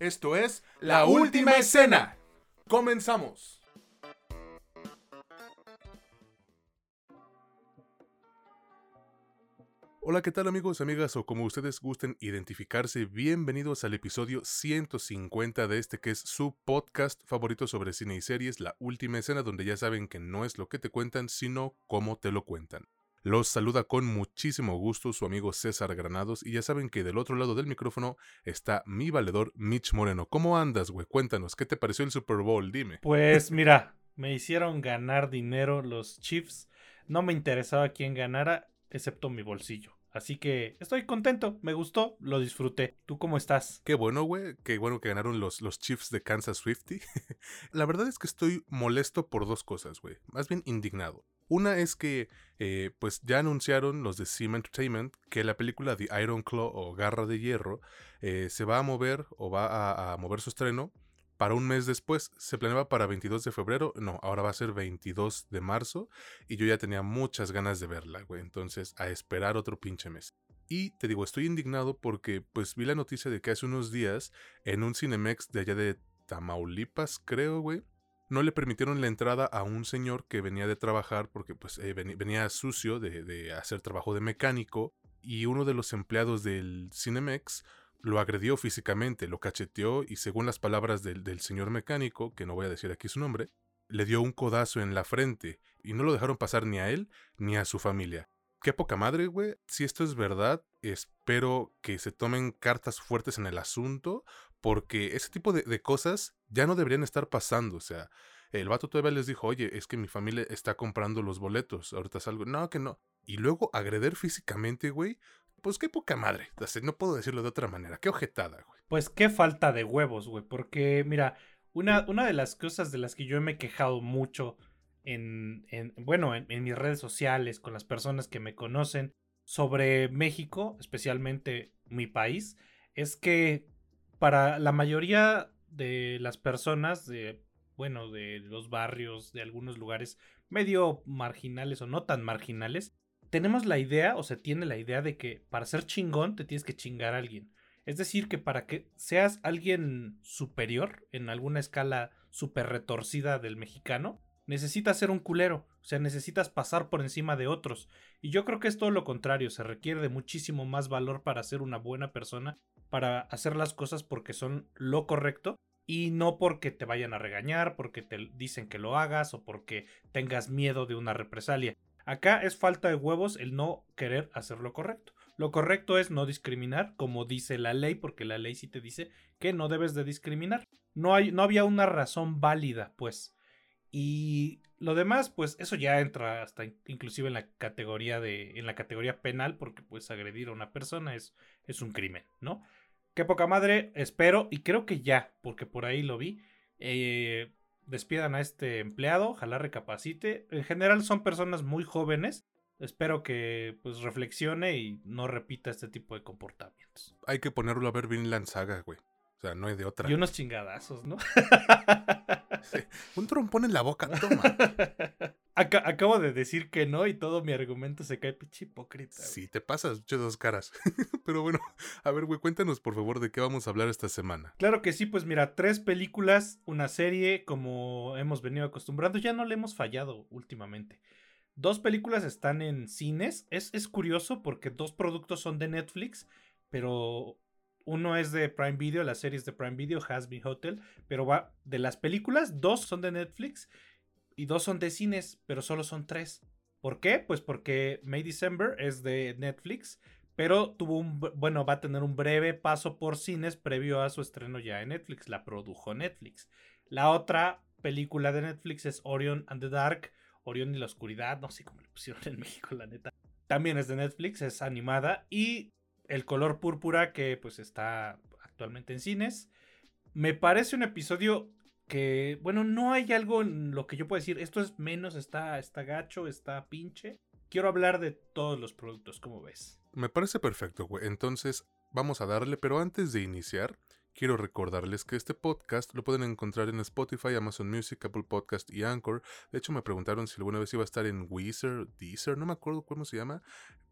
Esto es La Última Escena. Comenzamos. Hola, ¿qué tal amigos, amigas o como ustedes gusten identificarse? Bienvenidos al episodio 150 de este que es su podcast favorito sobre cine y series, La Última Escena, donde ya saben que no es lo que te cuentan, sino cómo te lo cuentan. Los saluda con muchísimo gusto su amigo César Granados y ya saben que del otro lado del micrófono está mi valedor Mitch Moreno. ¿Cómo andas, güey? Cuéntanos, ¿qué te pareció el Super Bowl? Dime. Pues mira, me hicieron ganar dinero los Chiefs. No me interesaba quién ganara, excepto mi bolsillo. Así que estoy contento, me gustó, lo disfruté. ¿Tú cómo estás? Qué bueno, güey. Qué bueno que ganaron los, los Chiefs de Kansas Swifty. La verdad es que estoy molesto por dos cosas, güey. Más bien indignado. Una es que, eh, pues ya anunciaron los de Sim Entertainment que la película The Iron Claw o Garra de Hierro eh, se va a mover o va a, mover su estreno para un mes después. Se planeaba para 22 de febrero, no, ahora va a ser 22 de marzo y yo ya tenía muchas ganas de verla, güey. Entonces, a esperar otro pinche mes. Y te digo, estoy indignado porque pues vi la noticia de que hace unos días en un Cinemex de allá de Tamaulipas, creo, güey, no le permitieron la entrada a un señor que venía de trabajar porque pues eh, venía sucio de, hacer trabajo de mecánico y uno de los empleados del Cinemex lo agredió físicamente, lo cacheteó y según las palabras del, del señor mecánico, que no voy a decir aquí su nombre, le dio un codazo en la frente y no lo dejaron pasar ni a él ni a su familia. Qué poca madre, güey. Si esto es verdad, espero que se tomen cartas fuertes en el asunto, porque ese tipo de, cosas ya no deberían estar pasando. O sea, el vato todavía les dijo, oye, es que mi familia está comprando los boletos, ahorita salgo. No, que no. Y luego agreder físicamente, güey. Pues qué poca madre. No puedo decirlo de otra manera. Qué ojetada, güey. Pues qué falta de huevos, güey. Porque, mira, una, una de las cosas de las que yo me he quejado mucho en, bueno, en, mis redes sociales, con las personas que me conocen sobre México, especialmente mi país, es que para la mayoría de las personas de, bueno, de los barrios, de algunos lugares medio marginales o no tan marginales, tenemos la idea o se tiene la idea de que para ser chingón te tienes que chingar a alguien. Es decir, que para que seas alguien superior en alguna escala super retorcida del mexicano, necesitas ser un culero, o sea, necesitas pasar por encima de otros. Y yo creo que es todo lo contrario, se requiere de muchísimo más valor para ser una buena persona, para hacer las cosas porque son lo correcto y no porque te vayan a regañar, porque te dicen que lo hagas o porque tengas miedo de una represalia. Acá es falta de huevos el no querer hacer lo correcto. Lo correcto es no discriminar, como dice la ley, porque la ley sí te dice que no debes de discriminar. No, hay, no había una razón válida, pues. Y lo demás, pues eso ya entra hasta inclusive en la categoría de, en la categoría penal, porque pues agredir a una persona es, es un crimen, ¿no? Qué poca madre, espero, y creo que ya, porque por ahí lo vi, eh, despidan a este empleado, ojalá recapacite. En general son personas muy jóvenes, espero que pues reflexione y no repita este tipo de comportamientos. Hay que ponerlo a ver bien la saga, güey. O sea, no hay de otra. Y unos chingadazos, ¿no? Un trompón en la boca, toma. acabo de decir que no y todo mi argumento se cae pinche hipócrita. Sí, te pasas, che dos caras. Pero bueno, a ver, güey, cuéntanos por favor de qué vamos a hablar esta semana. Claro que sí, pues mira, tres películas, una serie, como hemos venido acostumbrando, ya no le hemos fallado últimamente. Dos películas están en cines. Es, es curioso porque dos productos son de Netflix, pero uno es de Prime Video, la serie es de Prime Video, Has Been Hotel, pero va de las películas, dos son de Netflix y dos son de cines, pero solo son tres. ¿Por qué? Pues porque May December es de Netflix, pero tuvo un, bueno, va a tener un breve paso por cines previo a su estreno ya en Netflix, la produjo Netflix. La otra película de Netflix es Orion and the Dark, Orion y la Oscuridad, no sé cómo le pusieron en México, la neta. También es de Netflix, es animada y el color púrpura que pues está actualmente en cines. Me parece un episodio que, bueno, no hay algo en lo que yo pueda decir, esto es menos, está, está gacho, está pinche. Quiero hablar de todos los productos, ¿cómo ves? Me parece perfecto, güey. Entonces, vamos a darle, pero antes de iniciar, quiero recordarles que este podcast lo pueden encontrar en Spotify, Amazon Music, Apple Podcast y Anchor. De hecho, me preguntaron si alguna vez iba a estar en Weezer, Deezer, no me acuerdo cómo se llama.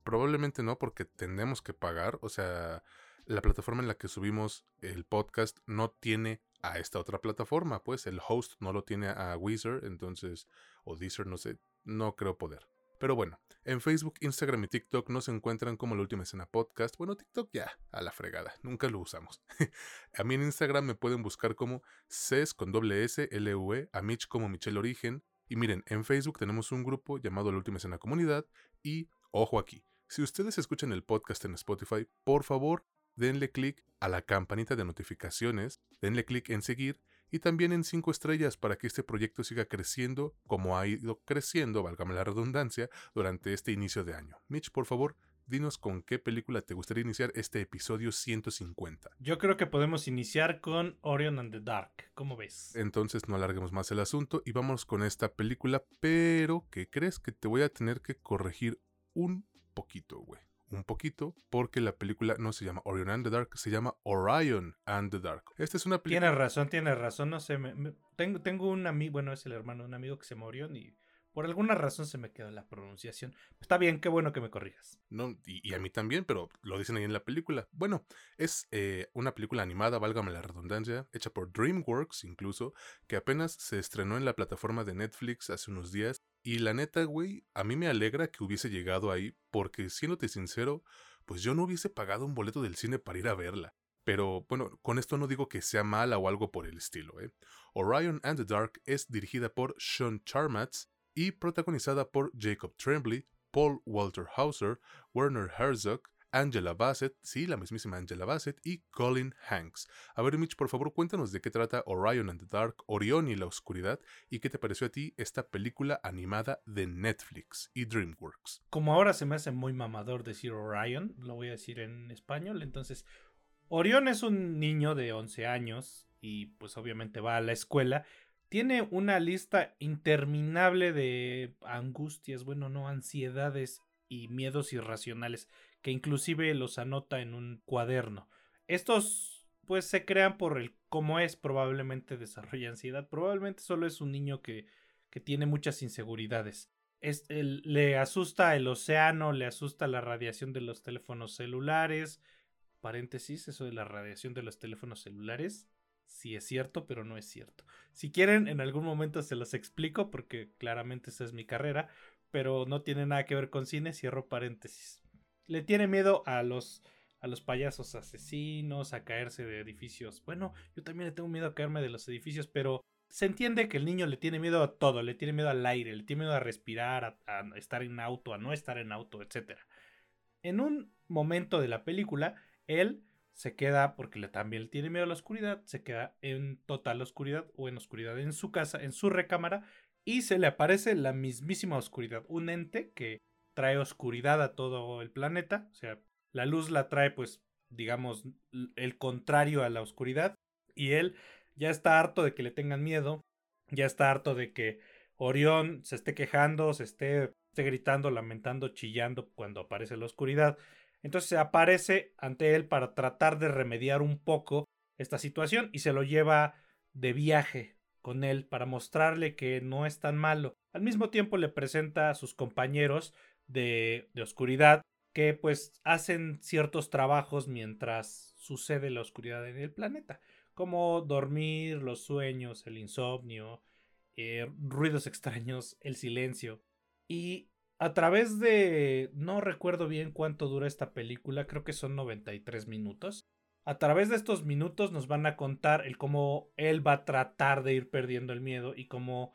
Probablemente no, porque tenemos que pagar. O sea, la plataforma en la que subimos el podcast no tiene a esta otra plataforma, pues el host no lo tiene a Weezer, entonces, o Deezer, no sé, no creo poder. Pero bueno, en Facebook, Instagram y TikTok no se encuentran como la última escena podcast. Bueno, TikTok ya, a la fregada, nunca lo usamos. a mí en Instagram me pueden buscar como CES con doble S, L -U -E, a Mitch como Michelle Origen. Y miren, en Facebook tenemos un grupo llamado La Última Escena Comunidad y, ojo aquí, si ustedes escuchan el podcast en Spotify, por favor, denle clic a la campanita de notificaciones, denle clic en seguir y también en 5 estrellas para que este proyecto siga creciendo como ha ido creciendo, válgame la redundancia, durante este inicio de año. Mitch, por favor, dinos con qué película te gustaría iniciar este episodio 150. Yo creo que podemos iniciar con Orion and the Dark. ¿Cómo ves? Entonces no alarguemos más el asunto y vamos con esta película, pero ¿qué crees que te voy a tener que corregir un poquito, güey? Un poquito porque la película no se llama Orion and the Dark, se llama Orion and the Dark. Esta es una película. Tienes razón, tienes razón, no sé, me, tengo, tengo un amigo, bueno, es el hermano de un amigo que se murió y por alguna razón se me quedó la pronunciación. Está bien, qué bueno que me corrijas. No, y, a mí también, pero lo dicen ahí en la película. Bueno, es eh, una película animada, válgame la redundancia, hecha por DreamWorks incluso, que apenas se estrenó en la plataforma de Netflix hace unos días y la neta, güey, a mí me alegra que hubiese llegado ahí, porque siéndote sincero, pues yo no hubiese pagado un boleto del cine para ir a verla. Pero bueno, con esto no digo que sea mala o algo por el estilo, ¿eh? Orion and the Dark es dirigida por Sean Charmatz y protagonizada por Jacob Tremblay, Paul Walter Hauser, Werner Herzog, Angela Bassett, sí, la mismísima Angela Bassett, y Colin Hanks. A ver, Mitch, por favor, cuéntanos de qué trata Orion and the Dark, Orión y la Oscuridad, y qué te pareció a ti esta película animada de Netflix y DreamWorks. Como ahora se me hace muy mamador decir Orion, lo voy a decir en español, entonces, Orión es un niño de 11 años y pues obviamente va a la escuela. Tiene una lista interminable de angustias, bueno, no, ansiedades y miedos irracionales que inclusive los anota en un cuaderno. Estos pues se crean por el cómo es, probablemente desarrolla ansiedad, probablemente solo es un niño que, que tiene muchas inseguridades. Es, le asusta el océano, le asusta la radiación de los teléfonos celulares. Paréntesis, eso de la radiación de los teléfonos celulares. Sí es cierto, pero no es cierto. Si quieren, en algún momento se los explico porque claramente esa es mi carrera, pero no tiene nada que ver con cine, cierro paréntesis le tiene miedo a los, a los payasos asesinos, a caerse de edificios. Bueno, yo también le tengo miedo a caerme de los edificios, pero se entiende que el niño le tiene miedo a todo, le tiene miedo al aire, le tiene miedo a respirar, a, estar en auto, a no estar en auto, etc. En un momento de la película, él se queda, porque le, también tiene miedo a la oscuridad, se queda en total oscuridad o en oscuridad en su casa, en su recámara, y se le aparece la mismísima oscuridad, un ente que trae oscuridad a todo el planeta, o sea, la luz la trae pues digamos el contrario a la oscuridad y él ya está harto de que le tengan miedo, ya está harto de que Orión se esté quejando, se esté, esté gritando, lamentando, chillando cuando aparece la oscuridad. Entonces se aparece ante él para tratar de remediar un poco esta situación y se lo lleva de viaje con él para mostrarle que no es tan malo. Al mismo tiempo le presenta a sus compañeros de, oscuridad que pues hacen ciertos trabajos mientras sucede la oscuridad en el planeta, como dormir, los sueños, el insomnio, eh, ruidos extraños, el silencio. Y a través de, no recuerdo bien cuánto dura esta película, creo que son 93 minutos. A través de estos minutos nos van a contar el cómo él va a tratar de ir perdiendo el miedo y cómo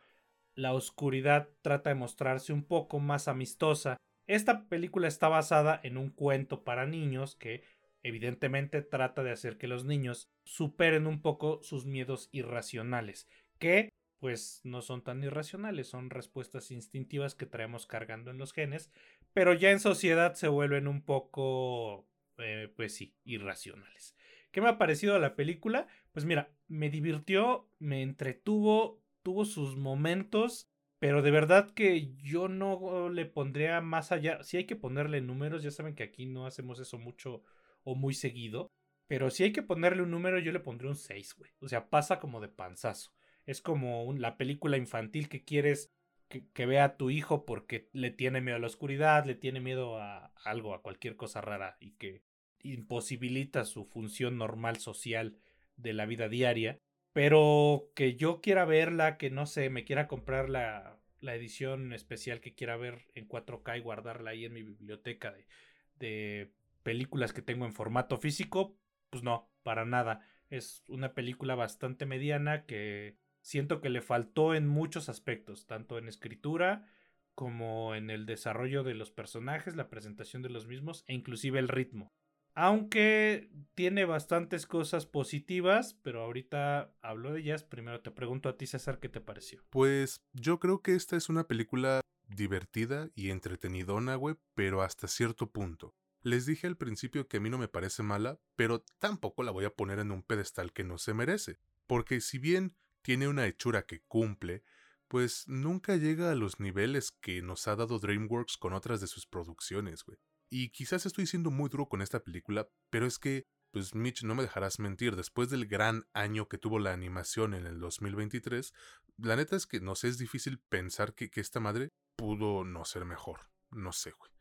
la oscuridad trata de mostrarse un poco más amistosa esta película está basada en un cuento para niños que evidentemente trata de hacer que los niños superen un poco sus miedos irracionales, que pues no son tan irracionales, son respuestas instintivas que traemos cargando en los genes, pero ya en sociedad se vuelven un poco, eh, pues sí, irracionales. ¿Qué me ha parecido la película? Pues mira, me divirtió, me entretuvo, tuvo sus momentos pero de verdad que yo no le pondría más allá. Si hay que ponerle números, ya saben que aquí no hacemos eso mucho o muy seguido. Pero si hay que ponerle un número, yo le pondré un 6, güey. O sea, pasa como de panzazo. Es como la película infantil que quieres que, que, vea a tu hijo porque le tiene miedo a la oscuridad, le tiene miedo a algo, a cualquier cosa rara y que imposibilita su función normal social de la vida diaria, pero que yo quiera verla, que no sé, me quiera comprar la, edición especial que quiera ver en 4K y guardarla ahí en mi biblioteca de, de películas que tengo en formato físico, pues no, para nada. Es una película bastante mediana que siento que le faltó en muchos aspectos, tanto en escritura como en el desarrollo de los personajes, la presentación de los mismos e inclusive el ritmo. Aunque tiene bastantes cosas positivas, pero ahorita hablo de ellas. Primero te pregunto a ti, César, ¿qué te pareció? Pues yo creo que esta es una película divertida y entretenidona, güey, pero hasta cierto punto. Les dije al principio que a mí no me parece mala, pero tampoco la voy a poner en un pedestal que no se merece. Porque si bien tiene una hechura que cumple, pues nunca llega a los niveles que nos ha dado DreamWorks con otras de sus producciones, güey. Y quizás estoy siendo muy duro con esta película, pero es que, pues Mitch, no me dejarás mentir, después del gran año que tuvo la animación en el 2023, la neta es que no es difícil pensar que, esta madre pudo no ser mejor. No sé, güey.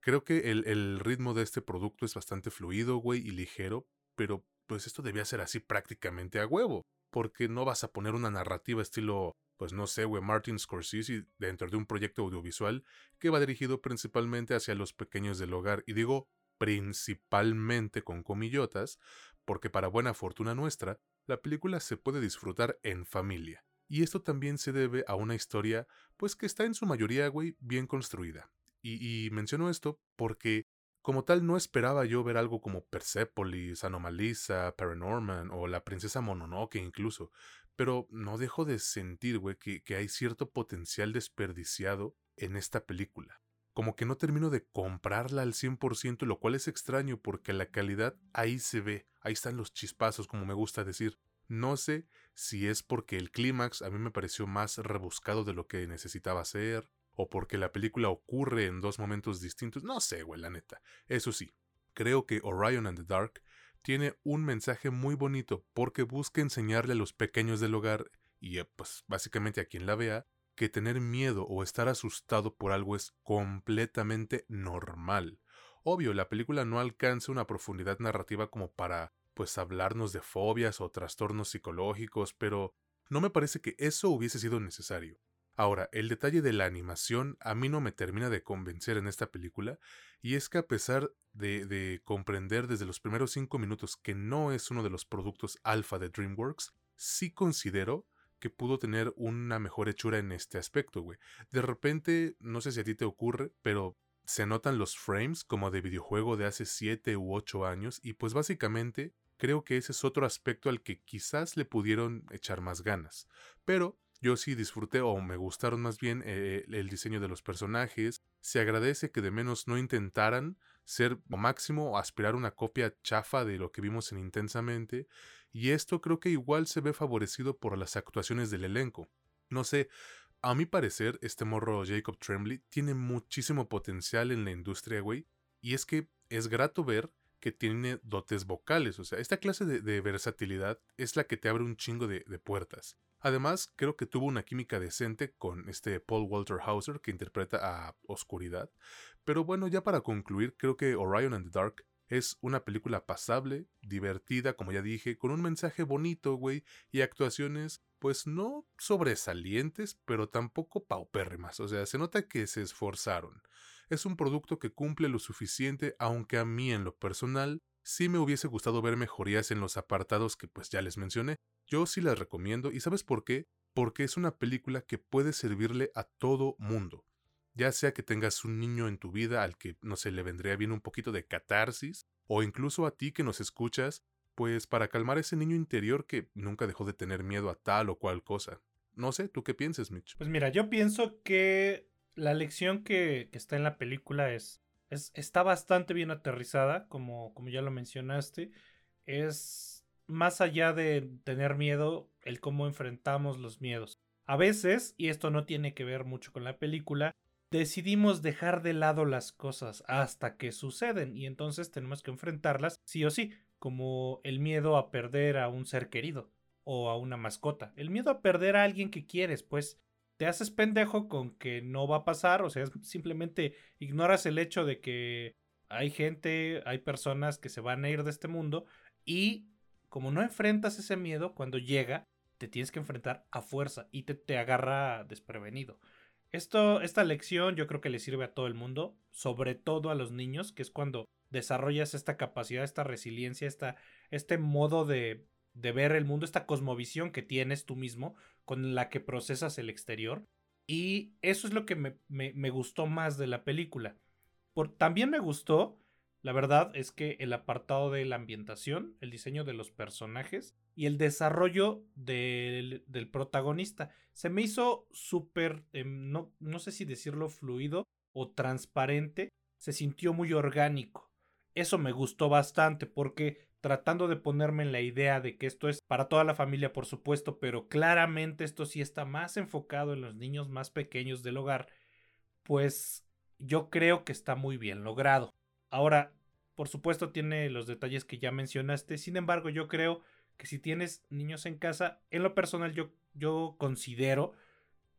Creo que el, el ritmo de este producto es bastante fluido, güey, y ligero, pero pues esto debía ser así prácticamente a huevo, porque no vas a poner una narrativa estilo pues no sé, güey, Martin Scorsese dentro de un proyecto audiovisual que va dirigido principalmente hacia los pequeños del hogar. Y digo principalmente con comillotas, porque para buena fortuna nuestra, la película se puede disfrutar en familia. Y esto también se debe a una historia, pues que está en su mayoría, güey, bien construida. Y, y menciono esto porque, como tal, no esperaba yo ver algo como Persepolis, Anomalisa, Paranorman o La Princesa Mononoke incluso, pero no dejo de sentir, güey, que, que hay cierto potencial desperdiciado en esta película. Como que no termino de comprarla al 100%, lo cual es extraño porque la calidad ahí se ve, ahí están los chispazos, como me gusta decir. No sé si es porque el clímax a mí me pareció más rebuscado de lo que necesitaba ser, o porque la película ocurre en dos momentos distintos, no sé, güey, la neta. Eso sí, creo que Orion and the Dark tiene un mensaje muy bonito porque busca enseñarle a los pequeños del hogar y eh, pues básicamente a quien la vea que tener miedo o estar asustado por algo es completamente normal. Obvio, la película no alcanza una profundidad narrativa como para pues hablarnos de fobias o trastornos psicológicos, pero no me parece que eso hubiese sido necesario. Ahora, el detalle de la animación a mí no me termina de convencer en esta película, y es que a pesar de, comprender desde los primeros cinco minutos que no es uno de los productos alfa de DreamWorks, sí considero que pudo tener una mejor hechura en este aspecto, güey. De repente, no sé si a ti te ocurre, pero se notan los frames como de videojuego de hace 7 u 8 años, y pues básicamente creo que ese es otro aspecto al que quizás le pudieron echar más ganas. Pero yo sí disfruté o me gustaron más bien eh, el diseño de los personajes. Se agradece que de menos no intentaran ser o máximo aspirar una copia chafa de lo que vimos en Intensamente. Y esto creo que igual se ve favorecido por las actuaciones del elenco. No sé, a mi parecer, este morro Jacob Tremblay tiene muchísimo potencial en la industria, güey. Y es que es grato ver que tiene dotes vocales. O sea, esta clase de, versatilidad es la que te abre un chingo de puertas. Además, creo que tuvo una química decente con este Paul Walter Hauser que interpreta a Oscuridad. Pero bueno, ya para concluir, creo que Orion and the Dark es una película pasable, divertida, como ya dije, con un mensaje bonito, güey, y actuaciones, pues no sobresalientes, pero tampoco paupérrimas. O sea, se nota que se esforzaron. Es un producto que cumple lo suficiente, aunque a mí en lo personal sí me hubiese gustado ver mejorías en los apartados que pues ya les mencioné, yo sí las recomiendo y ¿sabes por qué? Porque es una película que puede servirle a todo mundo. Ya sea que tengas un niño en tu vida al que no se le vendría bien un poquito de catarsis, o incluso a ti que nos escuchas, pues para calmar ese niño interior que nunca dejó de tener miedo a tal o cual cosa. No sé, ¿tú qué piensas, Mitch? Pues mira, yo pienso que la lección que está en la película es, es, está bastante bien aterrizada, como, como ya lo mencionaste. Es más allá de tener miedo, el cómo enfrentamos los miedos. A veces, y esto no tiene que ver mucho con la película, decidimos dejar de lado las cosas hasta que suceden y entonces tenemos que enfrentarlas sí o sí, como el miedo a perder a un ser querido o a una mascota, el miedo a perder a alguien que quieres, pues te haces pendejo con que no va a pasar, o sea, simplemente ignoras el hecho de que hay gente, hay personas que se van a ir de este mundo y como no enfrentas ese miedo, cuando llega, te tienes que enfrentar a fuerza y te, te agarra desprevenido. Esto, esta lección yo creo que le sirve a todo el mundo, sobre todo a los niños, que es cuando desarrollas esta capacidad, esta resiliencia, esta, este modo de, de ver el mundo, esta cosmovisión que tienes tú mismo, con la que procesas el exterior. Y eso es lo que me, me, gustó más de la película. Por, también me gustó la verdad es que el apartado de la ambientación, el diseño de los personajes y el desarrollo del, protagonista se me hizo súper, em, no, no sé si decirlo fluido o transparente, se sintió muy orgánico. Eso me gustó bastante porque tratando de ponerme en la idea de que esto es para toda la familia, por supuesto, pero claramente esto sí está más enfocado en los niños más pequeños del hogar, pues yo creo que está muy bien logrado. Ahora, por supuesto, tiene los detalles que ya mencionaste. Sin embargo, yo creo que si tienes niños en casa, en lo personal yo, yo considero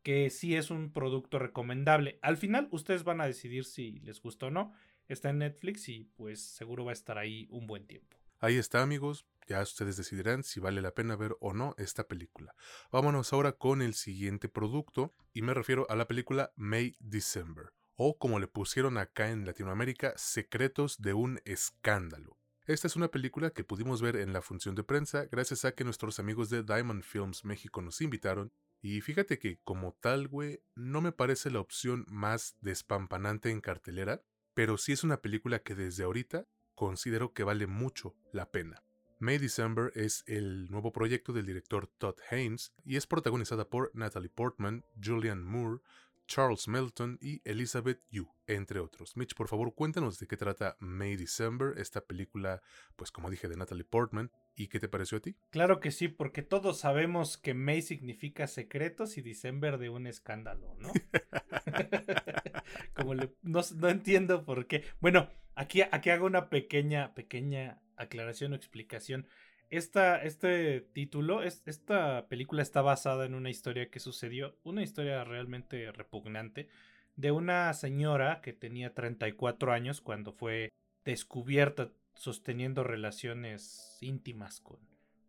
que sí es un producto recomendable. Al final, ustedes van a decidir si les gusta o no. Está en Netflix y pues seguro va a estar ahí un buen tiempo. Ahí está, amigos. Ya ustedes decidirán si vale la pena ver o no esta película. Vámonos ahora con el siguiente producto y me refiero a la película May December o como le pusieron acá en Latinoamérica, Secretos de un Escándalo. Esta es una película que pudimos ver en la función de prensa gracias a que nuestros amigos de Diamond Films México nos invitaron y fíjate que como tal, güey, no me parece la opción más despampanante en cartelera, pero sí es una película que desde ahorita considero que vale mucho la pena. May December es el nuevo proyecto del director Todd Haynes y es protagonizada por Natalie Portman, Julian Moore, Charles Melton y Elizabeth Yu, entre otros. Mitch, por favor, cuéntanos de qué trata May December, esta película, pues como dije, de Natalie Portman, y qué te pareció a ti. Claro que sí, porque todos sabemos que May significa secretos y December de un escándalo, ¿no? como le, no, no, entiendo por qué. Bueno, aquí, aquí hago una pequeña, pequeña aclaración o explicación. Esta, este título, esta película está basada en una historia que sucedió, una historia realmente repugnante, de una señora que tenía 34 años cuando fue descubierta sosteniendo relaciones íntimas con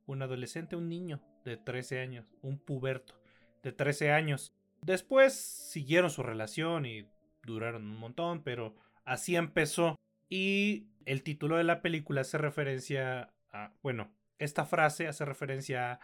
un adolescente, un niño de 13 años, un puberto de 13 años. Después siguieron su relación y duraron un montón, pero así empezó. Y el título de la película hace referencia a, bueno, esta frase hace referencia a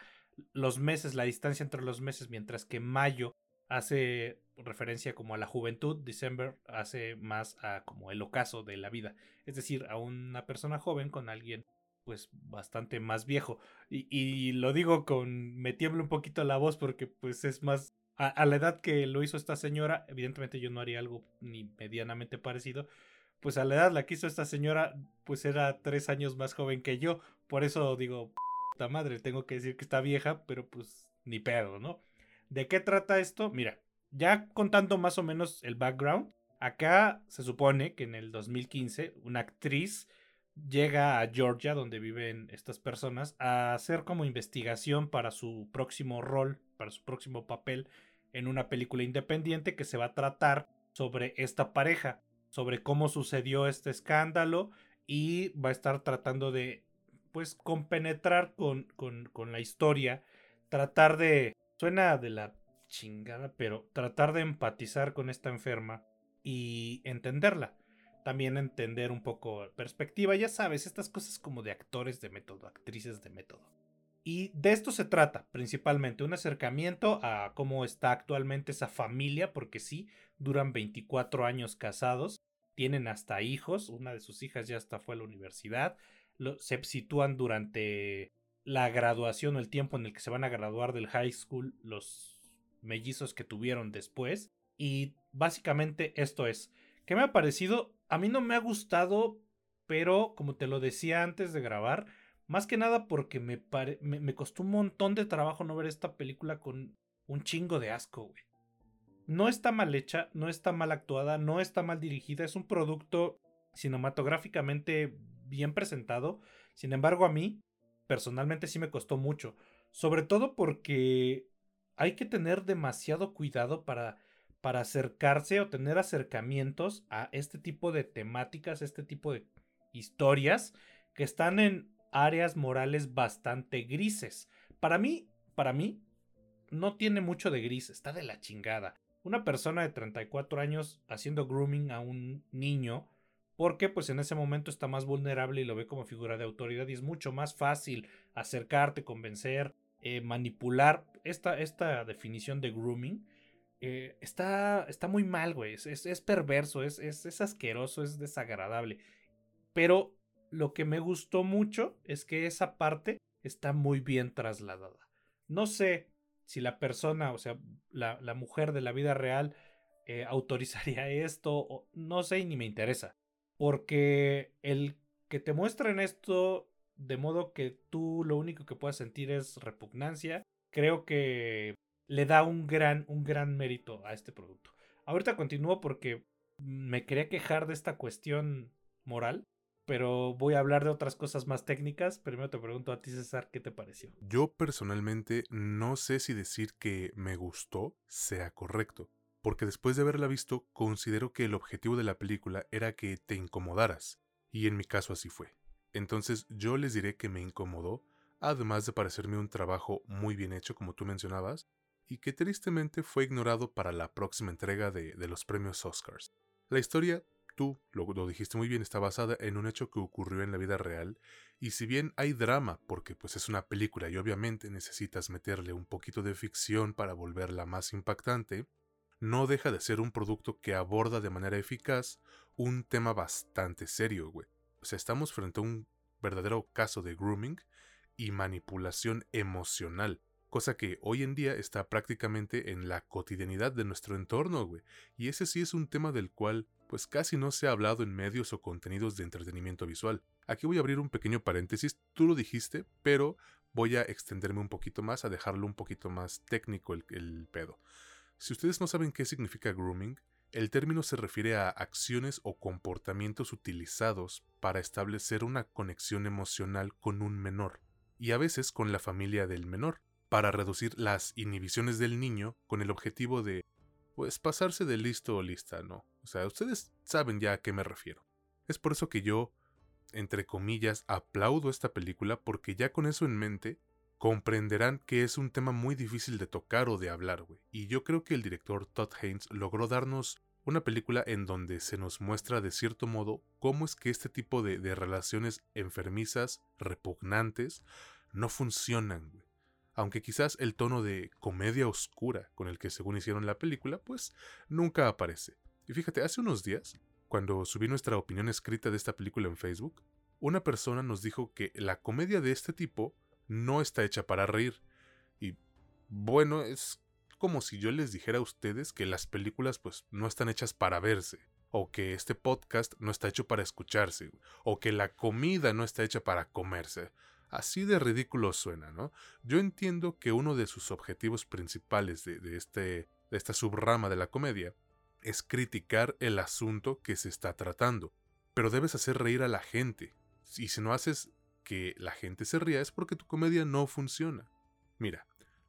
los meses, la distancia entre los meses, mientras que mayo hace referencia como a la juventud, December hace más a como el ocaso de la vida, es decir, a una persona joven con alguien pues bastante más viejo. Y, lo digo con, me tiembla un poquito la voz porque pues es más, a, a, la edad que lo hizo esta señora, evidentemente yo no haría algo ni medianamente parecido, pues a la edad la que hizo esta señora, pues era tres años más joven que yo. Por eso digo, puta madre, tengo que decir que está vieja, pero pues ni pedo, ¿no? ¿De qué trata esto? Mira, ya contando más o menos el background, acá se supone que en el 2015 una actriz llega a Georgia, donde viven estas personas, a hacer como investigación para su próximo rol, para su próximo papel en una película independiente que se va a tratar sobre esta pareja sobre cómo sucedió este escándalo y va a estar tratando de, pues, compenetrar con, con, con la historia, tratar de, suena de la chingada, pero tratar de empatizar con esta enferma y entenderla. También entender un poco perspectiva, ya sabes, estas cosas como de actores de método, actrices de método. Y de esto se trata principalmente, un acercamiento a cómo está actualmente esa familia, porque sí, duran 24 años casados tienen hasta hijos, una de sus hijas ya hasta fue a la universidad, se sitúan durante la graduación o el tiempo en el que se van a graduar del high school los mellizos que tuvieron después. Y básicamente esto es, ¿qué me ha parecido? A mí no me ha gustado, pero como te lo decía antes de grabar, más que nada porque me, me, me costó un montón de trabajo no ver esta película con un chingo de asco, güey no está mal hecha, no está mal actuada, no está mal dirigida, es un producto cinematográficamente bien presentado. Sin embargo, a mí personalmente sí me costó mucho, sobre todo porque hay que tener demasiado cuidado para para acercarse o tener acercamientos a este tipo de temáticas, este tipo de historias que están en áreas morales bastante grises. Para mí, para mí, no tiene mucho de gris, está de la chingada. Una persona de 34 años haciendo grooming a un niño, porque pues en ese momento está más vulnerable y lo ve como figura de autoridad y es mucho más fácil acercarte, convencer, eh, manipular. Esta, esta definición de grooming eh, está, está muy mal, güey. Es, es, perverso, es, es, asqueroso, es desagradable. Pero lo que me gustó mucho es que esa parte está muy bien trasladada. No sé si la persona, o sea, la, la mujer de la vida real, eh, autorizaría esto, no sé ni me interesa. Porque el que te muestren esto de modo que tú lo único que puedas sentir es repugnancia, creo que le da un gran, un gran mérito a este producto. Ahorita continúo porque me quería quejar de esta cuestión moral, pero voy a hablar de otras cosas más técnicas. Primero te pregunto a ti, César, ¿qué te pareció? Yo personalmente no sé si decir que me gustó sea correcto, porque después de haberla visto considero que el objetivo de la película era que te incomodaras, y en mi caso así fue. Entonces yo les diré que me incomodó, además de parecerme un trabajo muy bien hecho como tú mencionabas, y que tristemente fue ignorado para la próxima entrega de, los premios Oscars. La historia, tú lo, dijiste muy bien, está basada en un hecho que ocurrió en la vida real, y si bien hay drama, porque pues es una película y obviamente necesitas meterle un poquito de ficción para volverla más impactante, no deja de ser un producto que aborda de manera eficaz un tema bastante serio, güey. O sea, estamos frente a un verdadero caso de grooming y manipulación emocional cosa que hoy en día está prácticamente en la cotidianidad de nuestro entorno, güey. Y ese sí es un tema del cual pues casi no se ha hablado en medios o contenidos de entretenimiento visual. Aquí voy a abrir un pequeño paréntesis, tú lo dijiste, pero voy a extenderme un poquito más, a dejarlo un poquito más técnico el, pedo. Si ustedes no saben qué significa grooming, el término se refiere a acciones o comportamientos utilizados para establecer una conexión emocional con un menor, y a veces con la familia del menor para reducir las inhibiciones del niño con el objetivo de, pues, pasarse de listo o lista, ¿no? O sea, ustedes saben ya a qué me refiero. Es por eso que yo, entre comillas, aplaudo esta película porque ya con eso en mente, comprenderán que es un tema muy difícil de tocar o de hablar, güey. Y yo creo que el director Todd Haynes logró darnos una película en donde se nos muestra de cierto modo cómo es que este tipo de, relaciones enfermizas, repugnantes, no funcionan, güey aunque quizás el tono de comedia oscura con el que según hicieron la película, pues nunca aparece. Y fíjate, hace unos días, cuando subí nuestra opinión escrita de esta película en Facebook, una persona nos dijo que la comedia de este tipo no está hecha para reír. Y bueno, es como si yo les dijera a ustedes que las películas pues no están hechas para verse, o que este podcast no está hecho para escucharse, o que la comida no está hecha para comerse. Así de ridículo suena, ¿no? Yo entiendo que uno de sus objetivos principales de, este, de esta subrama de la comedia es criticar el asunto que se está tratando, pero debes hacer reír a la gente. Y si no haces que la gente se ría es porque tu comedia no funciona. Mira,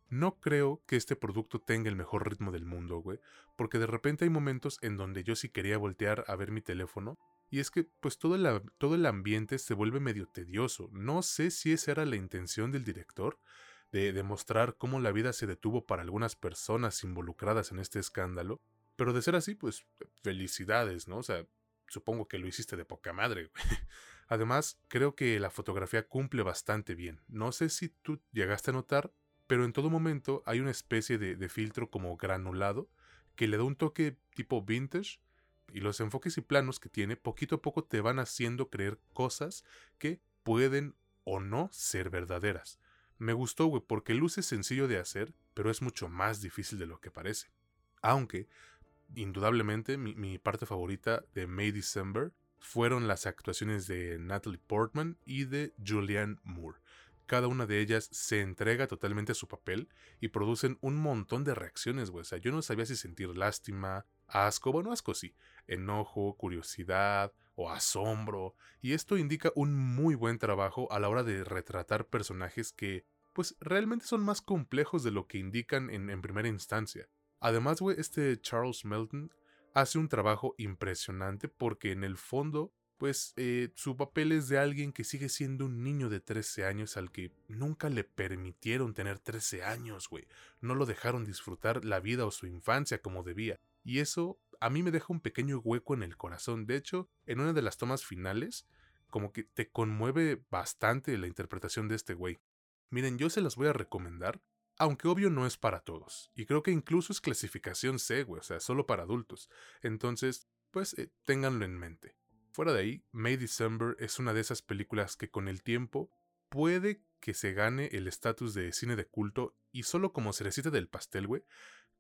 no creo que este producto tenga el mejor ritmo del mundo, güey, porque de repente hay momentos en donde yo sí quería voltear a ver mi teléfono y es que, pues todo el, todo el ambiente se vuelve medio tedioso. No sé si esa era la intención del director, de demostrar cómo la vida se detuvo para algunas personas involucradas en este escándalo. Pero de ser así, pues felicidades, ¿no? O sea, supongo que lo hiciste de poca madre. Además, creo que la fotografía cumple bastante bien. No sé si tú llegaste a notar, pero en todo momento hay una especie de, de filtro como granulado que le da un toque tipo vintage y los enfoques y planos que tiene poquito a poco te van haciendo creer cosas que pueden o no ser verdaderas. Me gustó, güey, porque luce sencillo de hacer, pero es mucho más difícil de lo que parece. Aunque, indudablemente, mi, parte favorita de May December fueron las actuaciones de Natalie Portman y de Julianne Moore. Cada una de ellas se entrega totalmente a su papel y producen un montón de reacciones, güey. Yo no sabía si sentir lástima, asco, bueno, asco sí, enojo, curiosidad o asombro, y esto indica un muy buen trabajo a la hora de retratar personajes que, pues, realmente son más complejos de lo que indican en primera instancia. Además, güey, este Charles Melton hace un trabajo impresionante porque en el fondo, pues eh, su papel es de alguien que sigue siendo un niño de 13 años al que nunca le permitieron tener 13 años, güey. No lo dejaron disfrutar la vida o su infancia como debía. Y eso a mí me deja un pequeño hueco en el corazón. De hecho, en una de las tomas finales, como que te conmueve bastante la interpretación de este güey. Miren, yo se las voy a recomendar aunque obvio no es para todos. Y creo que incluso es clasificación C, güey, o sea, solo para adultos. Entonces, pues eh, ténganlo en mente. Fuera de ahí, May December es una de esas películas que con el tiempo puede que se gane el estatus de cine de culto y solo como cerecita del pastel, güey,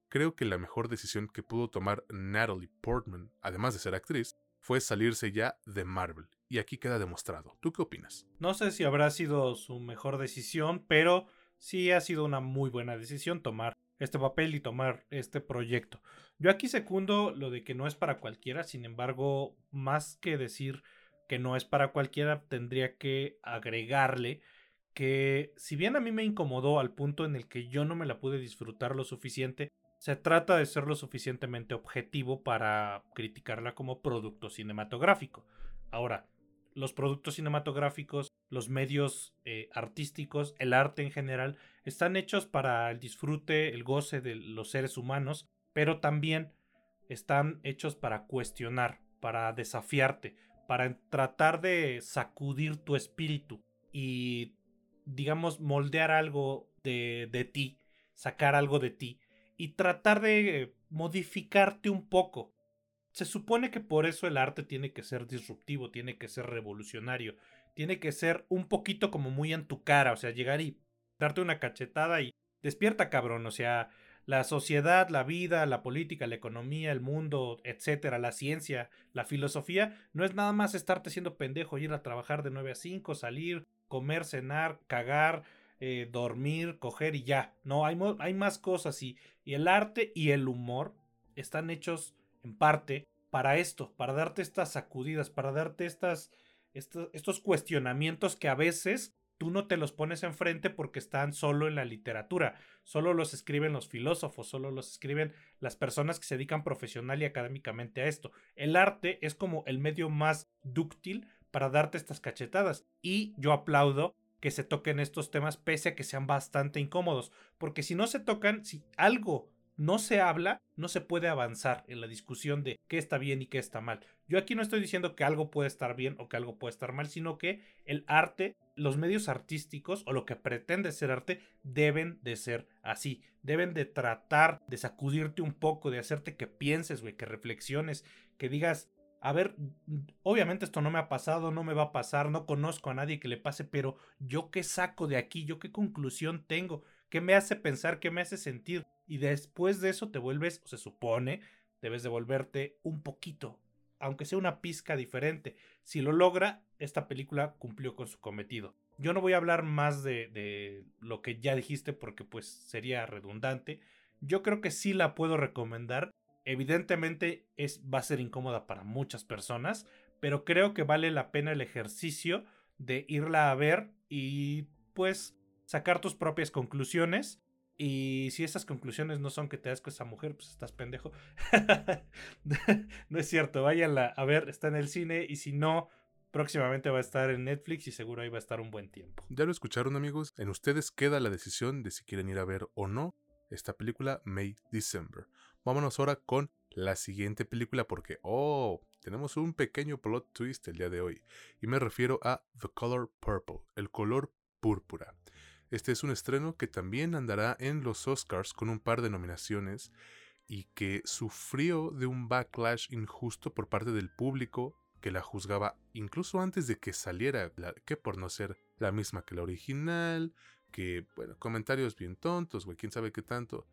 creo que la mejor decisión que pudo tomar Natalie Portman, además de ser actriz, fue salirse ya de Marvel. Y aquí queda demostrado. ¿Tú qué opinas? No sé si habrá sido su mejor decisión, pero sí ha sido una muy buena decisión tomar este papel y tomar este proyecto. Yo aquí secundo lo de que no es para cualquiera, sin embargo, más que decir que no es para cualquiera, tendría que agregarle que si bien a mí me incomodó al punto en el que yo no me la pude disfrutar lo suficiente, se trata de ser lo suficientemente objetivo para criticarla como producto cinematográfico. Ahora, los productos cinematográficos, los medios eh, artísticos, el arte en general, están hechos para el disfrute, el goce de los seres humanos, pero también están hechos para cuestionar, para desafiarte, para tratar de sacudir tu espíritu y, digamos, moldear algo de, de ti, sacar algo de ti y tratar de modificarte un poco. Se supone que por eso el arte tiene que ser disruptivo, tiene que ser revolucionario, tiene que ser un poquito como muy en tu cara, o sea, llegar y darte una cachetada y despierta cabrón, o sea, la sociedad, la vida, la política, la economía, el mundo, etcétera, la ciencia, la filosofía, no es nada más estarte siendo pendejo, ir a trabajar de 9 a 5, salir, comer, cenar, cagar, eh, dormir, coger y ya. No, hay, hay más cosas y, y el arte y el humor están hechos en parte para esto, para darte estas sacudidas, para darte estas, estos, cuestionamientos que a veces tú no te los pones enfrente porque están solo en la literatura, solo los escriben los filósofos, solo los escriben las personas que se dedican profesional y académicamente a esto. El arte es como el medio más dúctil para darte estas cachetadas y yo aplaudo que se toquen estos temas pese a que sean bastante incómodos, porque si no se tocan, si algo no se habla, no se puede avanzar en la discusión de qué está bien y qué está mal. Yo aquí no estoy diciendo que algo puede estar bien o que algo puede estar mal, sino que el arte, los medios artísticos o lo que pretende ser arte deben de ser así. Deben de tratar de sacudirte un poco, de hacerte que pienses, güey, que reflexiones, que digas, a ver, obviamente esto no me ha pasado, no me va a pasar, no conozco a nadie que le pase, pero yo qué saco de aquí, yo qué conclusión tengo, qué me hace pensar, qué me hace sentir y después de eso te vuelves, o se supone, debes de volverte un poquito, aunque sea una pizca diferente. Si lo logra, esta película cumplió con su cometido. Yo no voy a hablar más de, de lo que ya dijiste porque pues sería redundante. Yo creo que sí la puedo recomendar. Evidentemente es, va a ser incómoda para muchas personas, pero creo que vale la pena el ejercicio de irla a ver y pues sacar tus propias conclusiones y si esas conclusiones no son que te das con esa mujer, pues estás pendejo. no es cierto, váyanla a ver, está en el cine y si no, próximamente va a estar en Netflix y seguro ahí va a estar un buen tiempo. Ya lo escucharon amigos, en ustedes queda la decisión de si quieren ir a ver o no esta película May December. Vámonos ahora con la siguiente película porque, oh, tenemos un pequeño plot twist el día de hoy. Y me refiero a The Color Purple, el color púrpura. Este es un estreno que también andará en los Oscars con un par de nominaciones y que sufrió de un backlash injusto por parte del público que la juzgaba incluso antes de que saliera, que por no ser la misma que la original, que, bueno, comentarios bien tontos, güey, quién sabe qué tanto.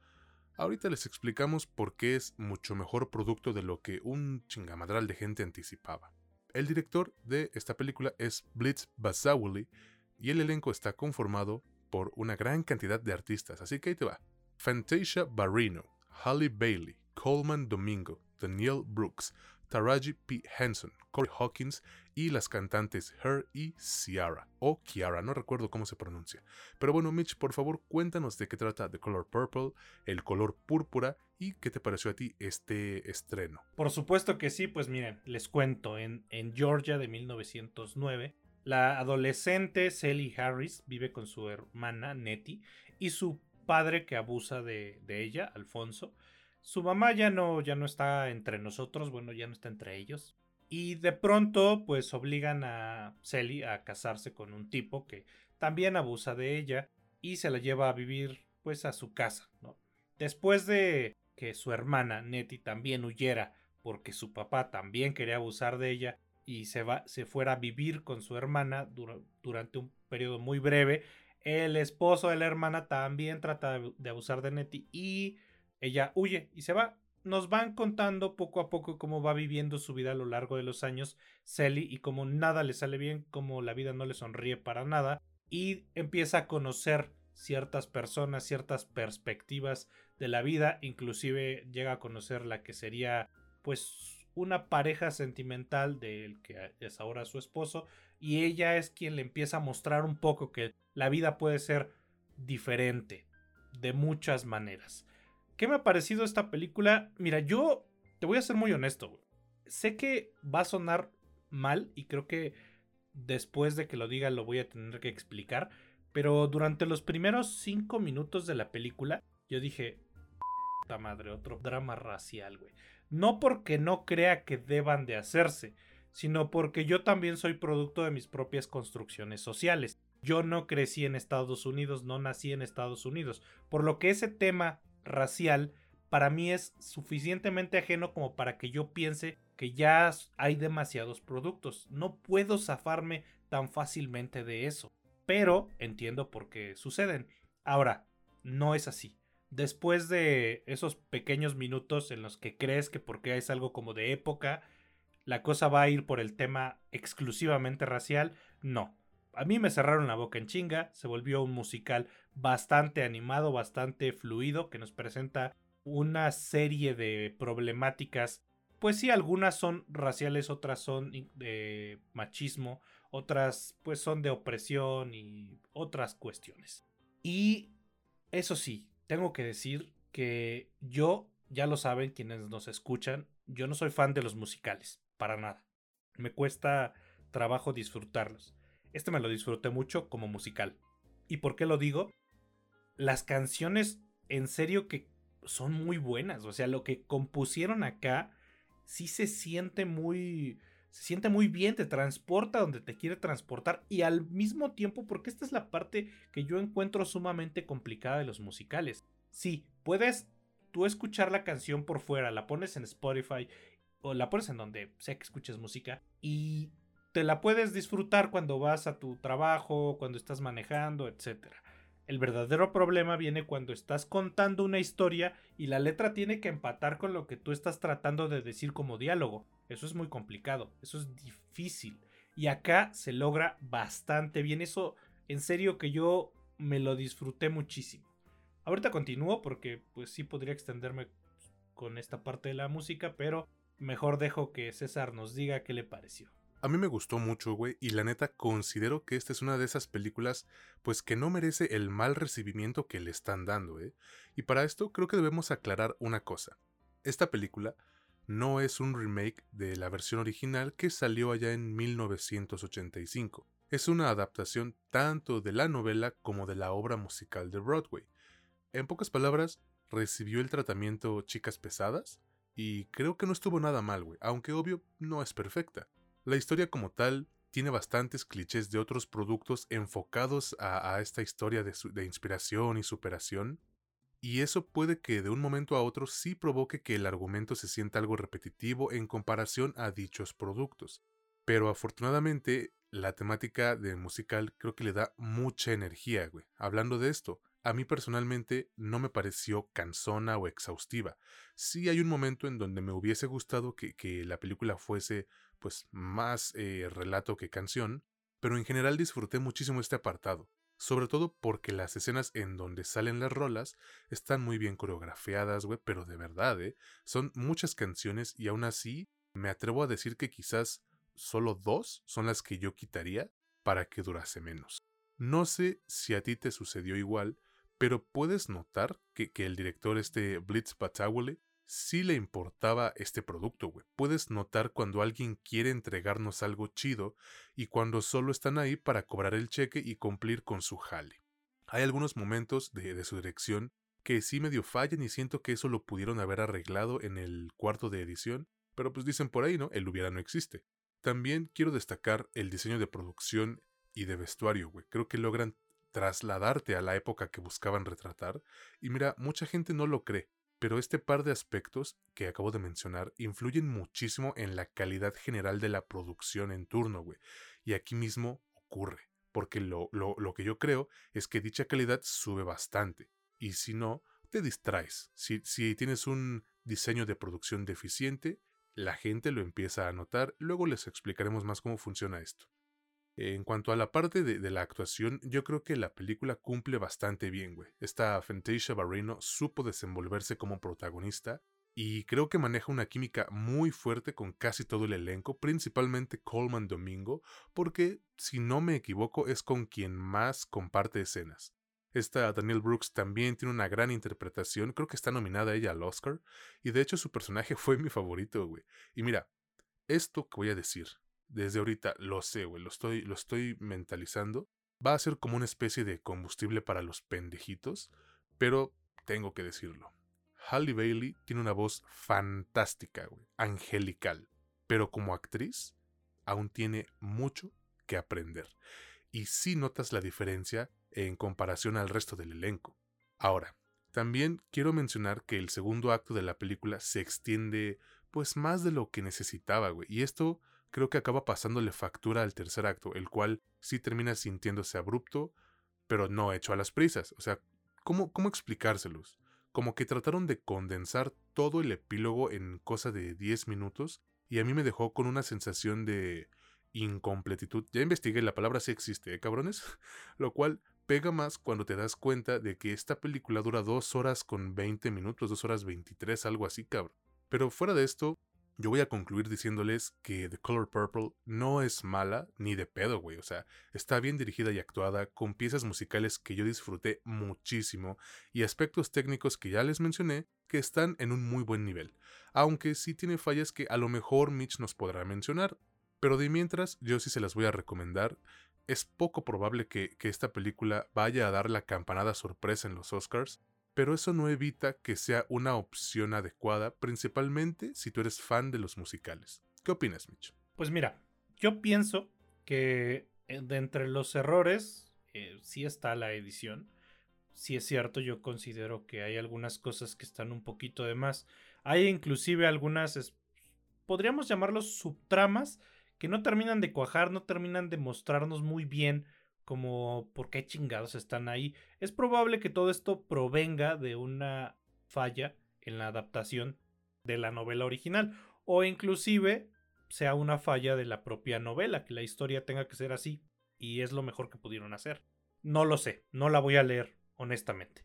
Ahorita les explicamos por qué es mucho mejor producto de lo que un chingamadral de gente anticipaba. El director de esta película es Blitz Bazawuli y el elenco está conformado por una gran cantidad de artistas, así que ahí te va. Fantasia Barrino, Halle Bailey, Coleman Domingo, Daniel Brooks, Taraji P. Henson, Corey Hawkins y las cantantes Her y Ciara, o Kiara, no recuerdo cómo se pronuncia. Pero bueno, Mitch, por favor, cuéntanos de qué trata The Color Purple, el color púrpura y qué te pareció a ti este estreno. Por supuesto que sí, pues miren, les cuento, en, en Georgia de 1909, la adolescente Sally Harris vive con su hermana Nettie y su padre que abusa de, ella, Alfonso. Su mamá ya no, ya no está entre nosotros, bueno, ya no está entre ellos. Y de pronto, pues obligan a Sally a casarse con un tipo que también abusa de ella y se la lleva a vivir, pues, a su casa. Después de que su hermana Nettie también huyera porque su papá también quería abusar de ella y se, va, se fuera a vivir con su hermana durante un periodo muy breve, el esposo de la hermana también trata de abusar de Nettie y ella huye y se va. Nos van contando poco a poco cómo va viviendo su vida a lo largo de los años Sally y cómo nada le sale bien, cómo la vida no le sonríe para nada y empieza a conocer ciertas personas, ciertas perspectivas de la vida, inclusive llega a conocer la que sería pues una pareja sentimental del que es ahora su esposo y ella es quien le empieza a mostrar un poco que la vida puede ser diferente de muchas maneras. ¿Qué me ha parecido esta película? Mira, yo te voy a ser muy honesto. Sé que va a sonar mal y creo que después de que lo diga lo voy a tener que explicar. Pero durante los primeros cinco minutos de la película, yo dije, puta madre, otro drama racial, güey. No porque no crea que deban de hacerse, sino porque yo también soy producto de mis propias construcciones sociales. Yo no crecí en Estados Unidos, no nací en Estados Unidos, por lo que ese tema racial para mí es suficientemente ajeno como para que yo piense que ya hay demasiados productos. No puedo zafarme tan fácilmente de eso. Pero entiendo por qué suceden. Ahora, no es así. Después de esos pequeños minutos en los que crees que porque es algo como de época, la cosa va a ir por el tema exclusivamente racial, no. A mí me cerraron la boca en chinga, se volvió un musical bastante animado, bastante fluido, que nos presenta una serie de problemáticas. Pues sí, algunas son raciales, otras son de machismo, otras pues son de opresión y otras cuestiones. Y eso sí, tengo que decir que yo, ya lo saben quienes nos escuchan, yo no soy fan de los musicales, para nada. Me cuesta trabajo disfrutarlos. Este me lo disfruté mucho como musical. ¿Y por qué lo digo? las canciones en serio que son muy buenas. O sea, lo que compusieron acá sí se siente muy. Se siente muy bien, te transporta donde te quiere transportar. Y al mismo tiempo, porque esta es la parte que yo encuentro sumamente complicada de los musicales. Sí, puedes tú escuchar la canción por fuera, la pones en Spotify o la pones en donde sea que escuches música y te la puedes disfrutar cuando vas a tu trabajo, cuando estás manejando, etcétera. El verdadero problema viene cuando estás contando una historia y la letra tiene que empatar con lo que tú estás tratando de decir como diálogo. Eso es muy complicado, eso es difícil. Y acá se logra bastante bien. Eso, en serio que yo me lo disfruté muchísimo. Ahorita continúo porque pues sí podría extenderme con esta parte de la música, pero mejor dejo que César nos diga qué le pareció. A mí me gustó mucho, güey, y la neta considero que esta es una de esas películas, pues que no merece el mal recibimiento que le están dando, ¿eh? Y para esto creo que debemos aclarar una cosa. Esta película no es un remake de la versión original que salió allá en 1985. Es una adaptación tanto de la novela como de la obra musical de Broadway. En pocas palabras, recibió el tratamiento chicas pesadas y creo que no estuvo nada mal, güey, aunque obvio no es perfecta. La historia como tal tiene bastantes clichés de otros productos enfocados a, esta historia de, de inspiración y superación, y eso puede que de un momento a otro sí provoque que el argumento se sienta algo repetitivo en comparación a dichos productos. Pero afortunadamente, la temática de musical creo que le da mucha energía, güey. Hablando de esto, a mí personalmente no me pareció cansona o exhaustiva. Sí hay un momento en donde me hubiese gustado que, que la película fuese pues más eh, relato que canción, pero en general disfruté muchísimo este apartado, sobre todo porque las escenas en donde salen las rolas están muy bien coreografiadas, güey, pero de verdad, ¿eh? Son muchas canciones y aún así me atrevo a decir que quizás solo dos son las que yo quitaría para que durase menos. No sé si a ti te sucedió igual, pero puedes notar que, el director este Blitz sí le importaba este producto, güey. Puedes notar cuando alguien quiere entregarnos algo chido y cuando solo están ahí para cobrar el cheque y cumplir con su jale. Hay algunos momentos de, de su dirección que sí medio fallan y siento que eso lo pudieron haber arreglado en el cuarto de edición, pero pues dicen por ahí, ¿no? El hubiera no existe. También quiero destacar el diseño de producción y de vestuario, güey. Creo que logran trasladarte a la época que buscaban retratar. Y mira, mucha gente no lo cree, pero este par de aspectos que acabo de mencionar influyen muchísimo en la calidad general de la producción en turno, güey. Y aquí mismo ocurre, porque lo, lo, lo que yo creo es que dicha calidad sube bastante y si no, te distraes. Si, si tienes un diseño de producción deficiente, la gente lo empieza a notar, luego les explicaremos más cómo funciona esto. En cuanto a la parte de, la actuación, yo creo que la película cumple bastante bien, güey. Esta Fantasia Barrino supo desenvolverse como protagonista y creo que maneja una química muy fuerte con casi todo el elenco, principalmente Coleman Domingo, porque, si no me equivoco, es con quien más comparte escenas. Esta Danielle Brooks también tiene una gran interpretación, creo que está nominada ella al Oscar, y de hecho su personaje fue mi favorito, güey. Y mira, esto que voy a decir, desde ahorita lo sé, güey, lo estoy, lo estoy mentalizando, va a ser como una especie de combustible para los pendejitos, pero tengo que decirlo. Halle Bailey tiene una voz fantástica, güey, angelical, pero como actriz aún tiene mucho que aprender. Y sí notas la diferencia en comparación al resto del elenco. Ahora, también quiero mencionar que el segundo acto de la película se extiende pues más de lo que necesitaba, güey. Y esto creo que acaba pasándole factura al tercer acto, el cual sí termina sintiéndose abrupto, pero no hecho a las prisas. O sea, ¿cómo, cómo explicárselos? Como que trataron de condensar todo el epílogo en cosa de 10 minutos y a mí me dejó con una sensación de incompletitud. Ya investigué, la palabra sí existe, ¿eh, cabrones? Lo cual pega más cuando te das cuenta de que esta película dura 2 horas con 20 minutos, 2 horas 23, algo así, cabrón. Pero fuera de esto, yo voy a concluir diciéndoles que The Color Purple no es mala ni de pedo, güey. O sea, está bien dirigida y actuada, con piezas musicales que yo disfruté muchísimo y aspectos técnicos que ya les mencioné que están en un muy buen nivel. Aunque sí tiene fallas que a lo mejor Mitch nos podrá mencionar. Pero de mientras, yo sí se las voy a recomendar es poco probable que, esta película vaya a dar la campanada sorpresa en los Oscars, pero eso no evita que sea una opción adecuada, principalmente si tú eres fan de los musicales. ¿Qué opinas, Mitch? Pues mira, yo pienso que eh, de entre los errores eh, sí está la edición. Sí es cierto, yo considero que hay algunas cosas que están un poquito de más. Hay inclusive algunas, podríamos llamarlos subtramas, que no terminan de cuajar, no terminan de mostrarnos muy bien como por qué chingados están ahí. Es probable que todo esto provenga de una falla en la adaptación de la novela original o inclusive sea una falla de la propia novela, que la historia tenga que ser así y es lo mejor que pudieron hacer. No lo sé, no la voy a leer honestamente.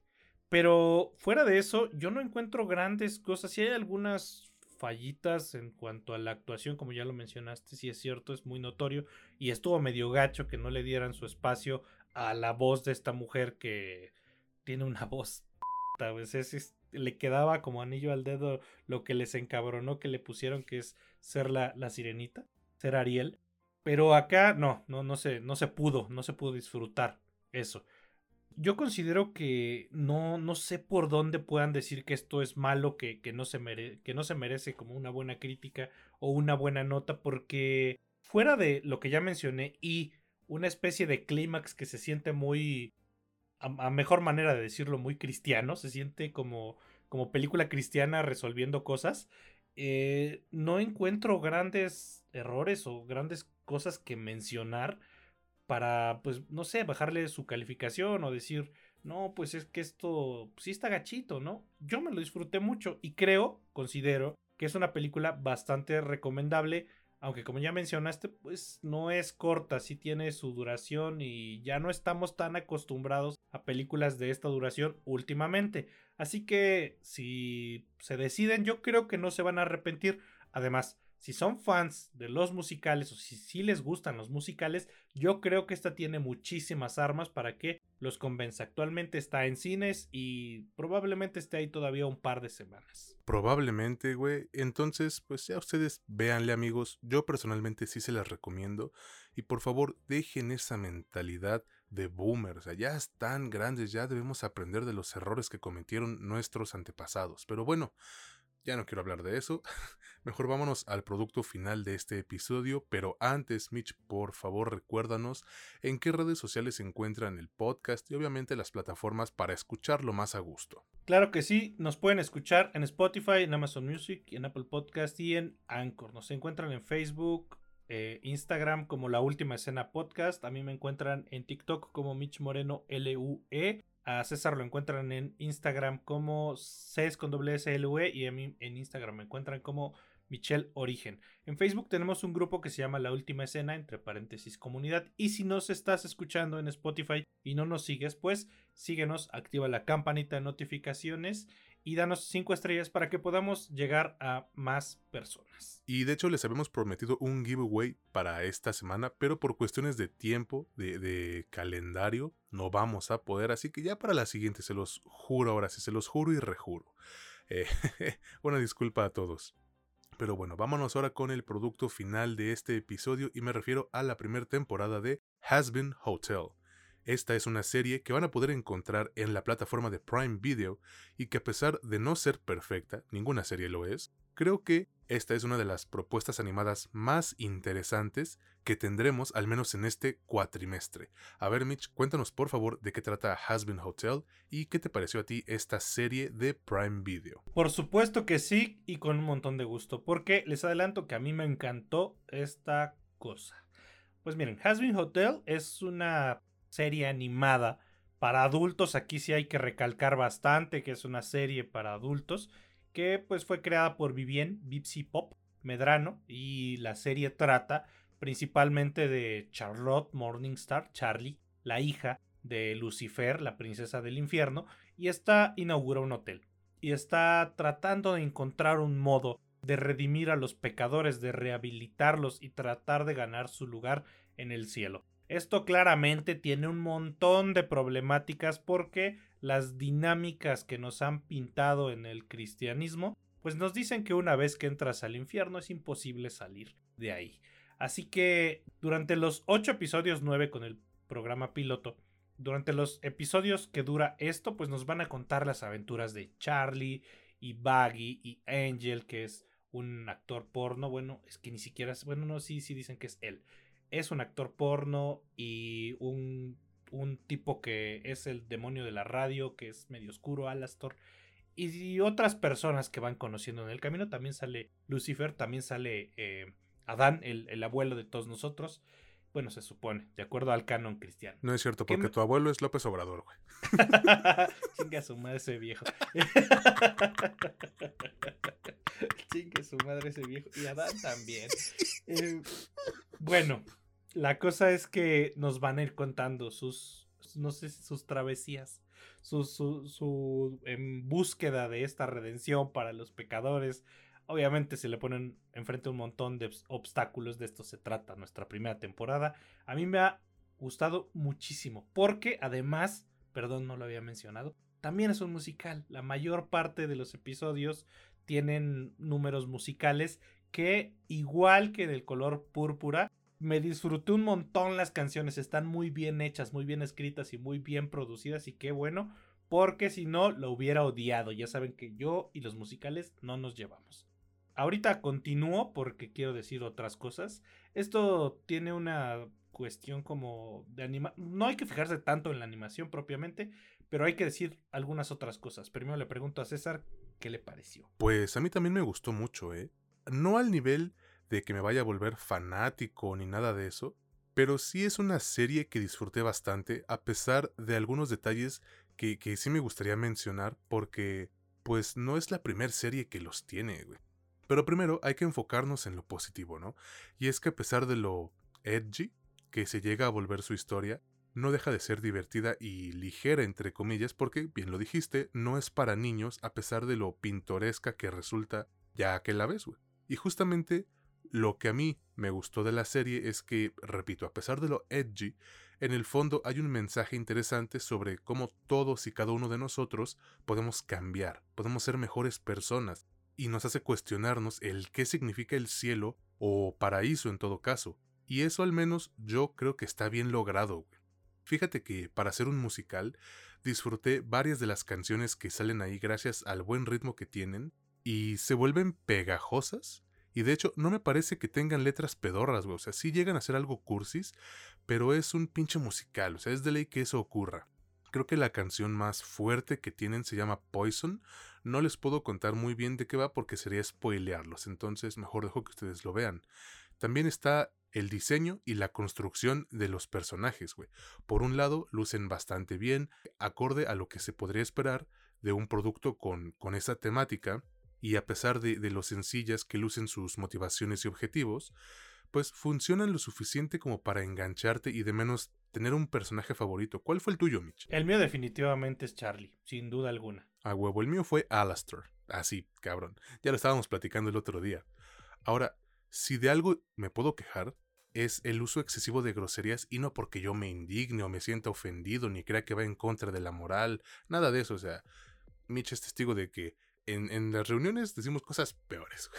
Pero fuera de eso, yo no encuentro grandes cosas. Si hay algunas fallitas en cuanto a la actuación, como ya lo mencionaste, si es cierto, es muy notorio. Y estuvo medio gacho que no le dieran su espacio a la voz de esta mujer que tiene una voz. A veces le quedaba como anillo al dedo lo que les encabronó que le pusieron, que es ser la, la sirenita, ser Ariel. Pero acá no, no, no se, no se pudo, no se pudo disfrutar eso yo considero que no, no sé por dónde puedan decir que esto es malo, que, que, no se que no se merece como una buena crítica o una buena nota, porque fuera de lo que ya mencioné y una especie de clímax que se siente muy, a, mejor manera de decirlo, muy cristiano, se siente como, como película cristiana resolviendo cosas, eh, no encuentro grandes errores o grandes cosas que mencionar para, pues, no sé, bajarle su calificación o decir, no, pues es que esto sí está gachito, ¿no? Yo me lo disfruté mucho y creo, considero, que es una película bastante recomendable, aunque como ya mencionaste, pues no es corta, sí tiene su duración y ya no estamos tan acostumbrados a películas de esta duración últimamente. Así que si se deciden, yo creo que no se van a arrepentir. Además, si son fans de los musicales o si sí les gustan los musicales, yo creo que esta tiene muchísimas armas para que los convenza. Actualmente está en cines y probablemente esté ahí todavía un par de semanas. Probablemente, güey. Entonces, pues ya ustedes véanle, amigos. Yo personalmente sí se las recomiendo. Y por favor, dejen esa mentalidad de boomers. Ya están grandes, ya debemos aprender de los errores que cometieron nuestros antepasados. Pero bueno, ya no quiero hablar de eso. Mejor vámonos al producto final de este episodio. Pero antes, Mitch, por favor recuérdanos en qué redes sociales se encuentran el podcast y obviamente las plataformas para escucharlo más a gusto. Claro que sí, nos pueden escuchar en Spotify, en Amazon Music, en Apple Podcast y en Anchor. Nos encuentran en Facebook, eh, Instagram como La Última Escena Podcast. A mí me encuentran en TikTok como Mitch Moreno LUE. A César lo encuentran en Instagram como CES con doble S e, y a mí en Instagram me encuentran como Michelle Origen. En Facebook tenemos un grupo que se llama La Última Escena, entre paréntesis comunidad. Y si nos estás escuchando en Spotify y no nos sigues, pues síguenos, activa la campanita de notificaciones y danos cinco estrellas para que podamos llegar a más personas. Y de hecho les habíamos prometido un giveaway para esta semana, pero por cuestiones de tiempo, de, calendario, no vamos a poder. Así que ya para la siguiente, se los juro ahora sí, se los juro y rejuro. Eh, una disculpa a todos. Pero bueno, vámonos ahora con el producto final de este episodio y me refiero a la primera temporada de Has Been Hotel. Esta es una serie que van a poder encontrar en la plataforma de Prime Video y que a pesar de no ser perfecta, ninguna serie lo es, creo que esta es una de las propuestas animadas más interesantes que tendremos al menos en este cuatrimestre. A ver Mitch, cuéntanos por favor de qué trata Husband Hotel y qué te pareció a ti esta serie de Prime Video. Por supuesto que sí y con un montón de gusto, porque les adelanto que a mí me encantó esta cosa. Pues miren, Hasbin Hotel es una serie animada para adultos. Aquí sí hay que recalcar bastante que es una serie para adultos que pues fue creada por Vivien Bipsy Pop Medrano y la serie trata principalmente de Charlotte Morningstar, Charlie, la hija de Lucifer, la princesa del infierno, y esta inaugura un hotel y está tratando de encontrar un modo de redimir a los pecadores, de rehabilitarlos y tratar de ganar su lugar en el cielo. Esto claramente tiene un montón de problemáticas porque las dinámicas que nos han pintado en el cristianismo, pues nos dicen que una vez que entras al infierno es imposible salir de ahí. Así que durante los ocho episodios nueve con el programa piloto, durante los episodios que dura esto, pues nos van a contar las aventuras de Charlie y Baggy y Angel, que es un actor porno. Bueno, es que ni siquiera es, bueno, no, sí, sí dicen que es él es un actor porno y un, un tipo que es el demonio de la radio, que es medio oscuro, Alastor. Y, otras personas que van conociendo en el camino. También sale Lucifer, también sale eh, Adán, el, abuelo de todos nosotros. Bueno, se supone, de acuerdo al canon cristiano. No es cierto, porque tu abuelo es López Obrador, güey. Chinga su madre ese viejo. Chinga su madre ese viejo. Y Adán también. Eh, bueno, la cosa es que nos van a ir contando sus, no sé, sus travesías, su, su, su en búsqueda de esta redención para los pecadores. Obviamente se le ponen enfrente un montón de obstáculos, de esto se trata nuestra primera temporada. A mí me ha gustado muchísimo, porque además, perdón, no lo había mencionado, también es un musical. La mayor parte de los episodios tienen números musicales que, igual que del color púrpura, me disfruté un montón las canciones, están muy bien hechas, muy bien escritas y muy bien producidas y qué bueno, porque si no lo hubiera odiado. Ya saben que yo y los musicales no nos llevamos. Ahorita continúo porque quiero decir otras cosas. Esto tiene una cuestión como de anima... No hay que fijarse tanto en la animación propiamente, pero hay que decir algunas otras cosas. Primero le pregunto a César qué le pareció. Pues a mí también me gustó mucho, ¿eh? No al nivel de que me vaya a volver fanático ni nada de eso, pero sí es una serie que disfruté bastante a pesar de algunos detalles que, que sí me gustaría mencionar porque pues no es la primera serie que los tiene, güey. Pero primero hay que enfocarnos en lo positivo, ¿no? Y es que a pesar de lo edgy que se llega a volver su historia, no deja de ser divertida y ligera, entre comillas, porque, bien lo dijiste, no es para niños a pesar de lo pintoresca que resulta ya que la ves, güey. Y justamente Lo que a mí me gustó de la serie es que, repito, a pesar de lo edgy, en el fondo hay un mensaje interesante sobre cómo todos y cada uno de nosotros podemos cambiar, podemos ser mejores personas, y nos hace cuestionarnos el qué significa el cielo o paraíso en todo caso. Y eso al menos yo creo que está bien logrado. Fíjate que para hacer un musical disfruté varias de las canciones que salen ahí gracias al buen ritmo que tienen y se vuelven pegajosas. Y de hecho, no me parece que tengan letras pedorras, güey. O sea, sí llegan a ser algo cursis, pero es un pinche musical. O sea, es de ley que eso ocurra. Creo que la canción más fuerte que tienen se llama Poison. No les puedo contar muy bien de qué va porque sería spoilearlos, entonces mejor dejo que ustedes lo vean. También está el diseño y la construcción de los personajes, güey. Por un lado, lucen bastante bien, acorde a lo que se podría esperar de un producto con, con esa temática, y a pesar de, de lo sencillas que lucen sus motivaciones y objetivos, pues funcionan lo suficiente como para engancharte y de menos tener un personaje favorito. ¿Cuál fue el tuyo, Mitch? El mío definitivamente es Charlie, sin duda alguna. A huevo, el mío fue Alastair. Así, ah, cabrón. Ya lo estábamos platicando el otro día. Ahora, si de algo me puedo quejar, es el uso excesivo de groserías y no porque yo me indigne o me sienta ofendido ni crea que va en contra de la moral, nada de eso, o sea, Mitch es testigo de que en, en las reuniones decimos cosas peores.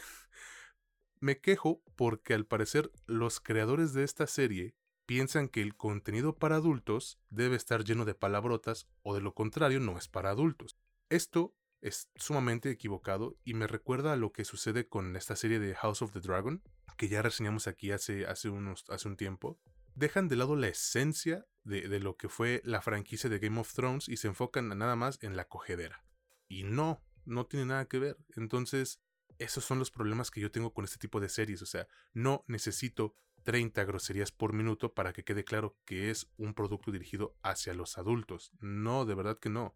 Me quejo porque al parecer los creadores de esta serie piensan que el contenido para adultos debe estar lleno de palabrotas o de lo contrario no es para adultos. Esto es sumamente equivocado y me recuerda a lo que sucede con esta serie de House of the Dragon, que ya reseñamos aquí hace, hace, unos, hace un tiempo. Dejan de lado la esencia de, de lo que fue la franquicia de Game of Thrones y se enfocan nada más en la cogedera. Y no, no tiene nada que ver. Entonces, esos son los problemas que yo tengo con este tipo de series. O sea, no necesito 30 groserías por minuto para que quede claro que es un producto dirigido hacia los adultos. No, de verdad que no.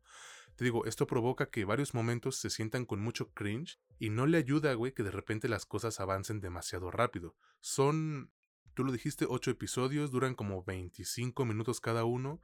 Te digo, esto provoca que varios momentos se sientan con mucho cringe y no le ayuda, güey, que de repente las cosas avancen demasiado rápido. Son, tú lo dijiste, 8 episodios, duran como 25 minutos cada uno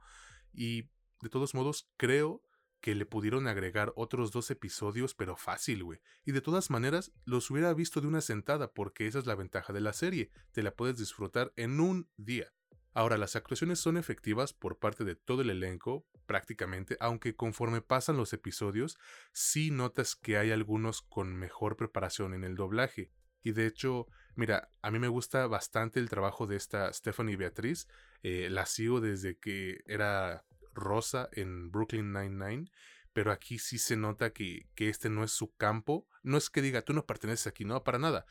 y de todos modos creo que le pudieron agregar otros dos episodios, pero fácil, güey. Y de todas maneras, los hubiera visto de una sentada, porque esa es la ventaja de la serie, te la puedes disfrutar en un día. Ahora, las actuaciones son efectivas por parte de todo el elenco, prácticamente, aunque conforme pasan los episodios, sí notas que hay algunos con mejor preparación en el doblaje. Y de hecho, mira, a mí me gusta bastante el trabajo de esta Stephanie Beatriz. Eh, la sigo desde que era rosa en Brooklyn Nine-Nine, pero aquí sí se nota que, que este no es su campo. No es que diga, tú no perteneces aquí, no, para nada,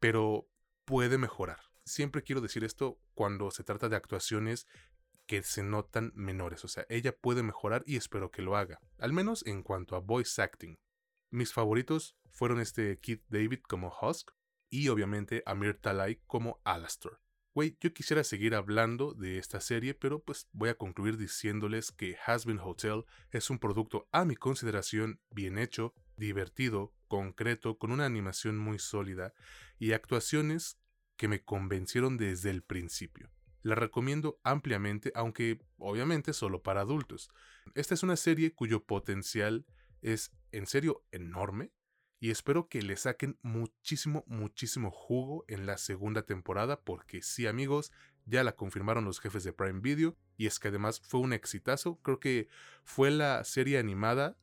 pero puede mejorar. Siempre quiero decir esto cuando se trata de actuaciones que se notan menores. O sea, ella puede mejorar y espero que lo haga. Al menos en cuanto a voice acting. Mis favoritos fueron este Keith David como Husk y obviamente Amir Talai como Alastair. Güey, yo quisiera seguir hablando de esta serie, pero pues voy a concluir diciéndoles que Hasbin Hotel es un producto a mi consideración bien hecho, divertido, concreto, con una animación muy sólida y actuaciones que me convencieron desde el principio. La recomiendo ampliamente, aunque obviamente solo para adultos. Esta es una serie cuyo potencial es en serio enorme y espero que le saquen muchísimo, muchísimo jugo en la segunda temporada, porque sí, amigos, ya la confirmaron los jefes de Prime Video, y es que además fue un exitazo. Creo que fue la serie animada,